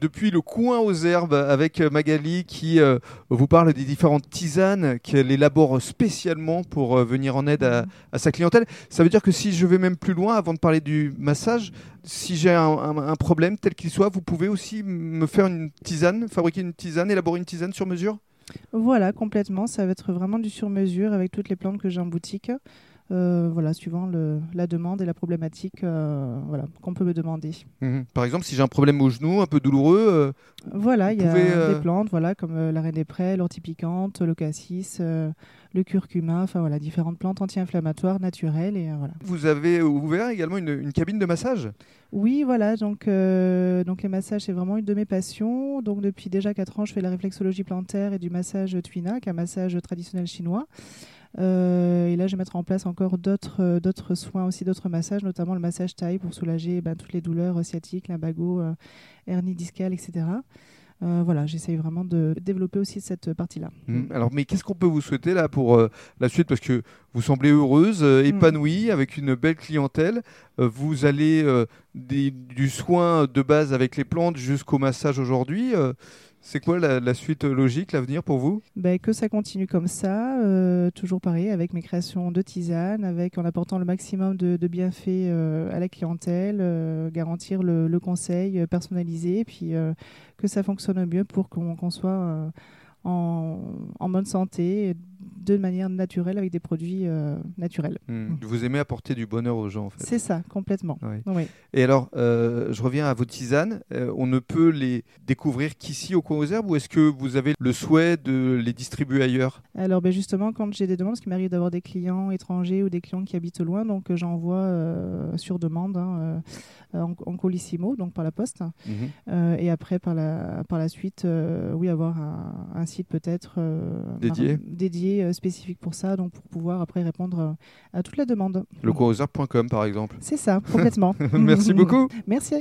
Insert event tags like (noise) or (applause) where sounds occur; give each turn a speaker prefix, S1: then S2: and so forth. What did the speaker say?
S1: depuis le coin aux herbes avec Magali qui euh, vous parle des différentes tisanes qu'elle élabore spécialement pour euh, venir en aide à, sa clientèle. Ça veut dire que si je vais même plus loin avant de parler du massage, si j'ai un, un, un, problème tel qu'il soit, vous pouvez aussi me faire une tisane, fabriquer une tisane, élaborer une tisane sur mesure?
S2: Voilà, complètement. Ça va être vraiment du sur mesure avec toutes les plantes que j'ai en boutique. Euh, voilà, suivant le, la demande et la problématique euh, voilà, qu'on peut me demander.
S1: Mmh. Par exemple, si j'ai un problème au genou un peu douloureux, euh,
S2: voilà, il y a des plantes, voilà, comme la reine des prés, l'ortie piquante, le cassis, le curcuma, enfin voilà, différentes plantes anti-inflammatoires naturelles et voilà.
S1: Vous avez ouvert également une, une cabine de massage?
S2: Oui, voilà, donc donc les massages c'est vraiment une de mes passions. Donc depuis déjà 4 ans, je fais la réflexologie plantaire et du massage Twina, qui est un massage traditionnel chinois. Euh, et là, je vais mettre en place encore d'autres euh, soins, aussi d'autres massages, notamment le massage taille pour soulager ben, toutes les douleurs sciatiques, lumbago, euh, hernie discale, etc. Voilà, j'essaye vraiment de développer aussi cette partie-là.
S1: Mmh. Alors, mais qu'est-ce qu'on peut vous souhaiter là pour la suite? Parce que vous semblez heureuse, euh, épanouie, mmh. avec une belle clientèle. vous allez des, du soin de base avec les plantes jusqu'au massage aujourd'hui. C'est quoi la, la, suite logique, l'avenir pour vous?
S2: Ben, Que ça continue comme ça, euh, toujours pareil, avec mes créations de tisanes, avec, en apportant le maximum de, de bienfaits euh, à la clientèle, euh, garantir le, le, conseil personnalisé, et puis que ça fonctionne mieux pour qu'on qu soit en, en, bonne santé, de manière naturelle, avec des produits euh, naturels.
S1: Mmh. Vous aimez apporter du bonheur aux gens, en fait.
S2: C'est ça, complètement. Oui. Oui.
S1: Et alors, euh, je reviens à vos tisanes. Euh, on ne peut les découvrir qu'ici au Coin aux Herbes ou est-ce que vous avez le souhait de les distribuer ailleurs?
S2: Alors, ben justement, quand j'ai des demandes, parce qu'il m'arrive d'avoir des clients étrangers ou des clients qui habitent loin, donc j'envoie sur demande. Hein, en, en, colissimo, donc par la poste. Mmh. Et après, par la, par la suite, oui, avoir un, un site peut-être
S1: dédié,
S2: dédié spécifique pour ça, donc pour pouvoir après répondre à toute la demande.
S1: Lecourosard.com par exemple.
S2: C'est ça, complètement. (laughs)
S1: Merci beaucoup.
S2: Merci.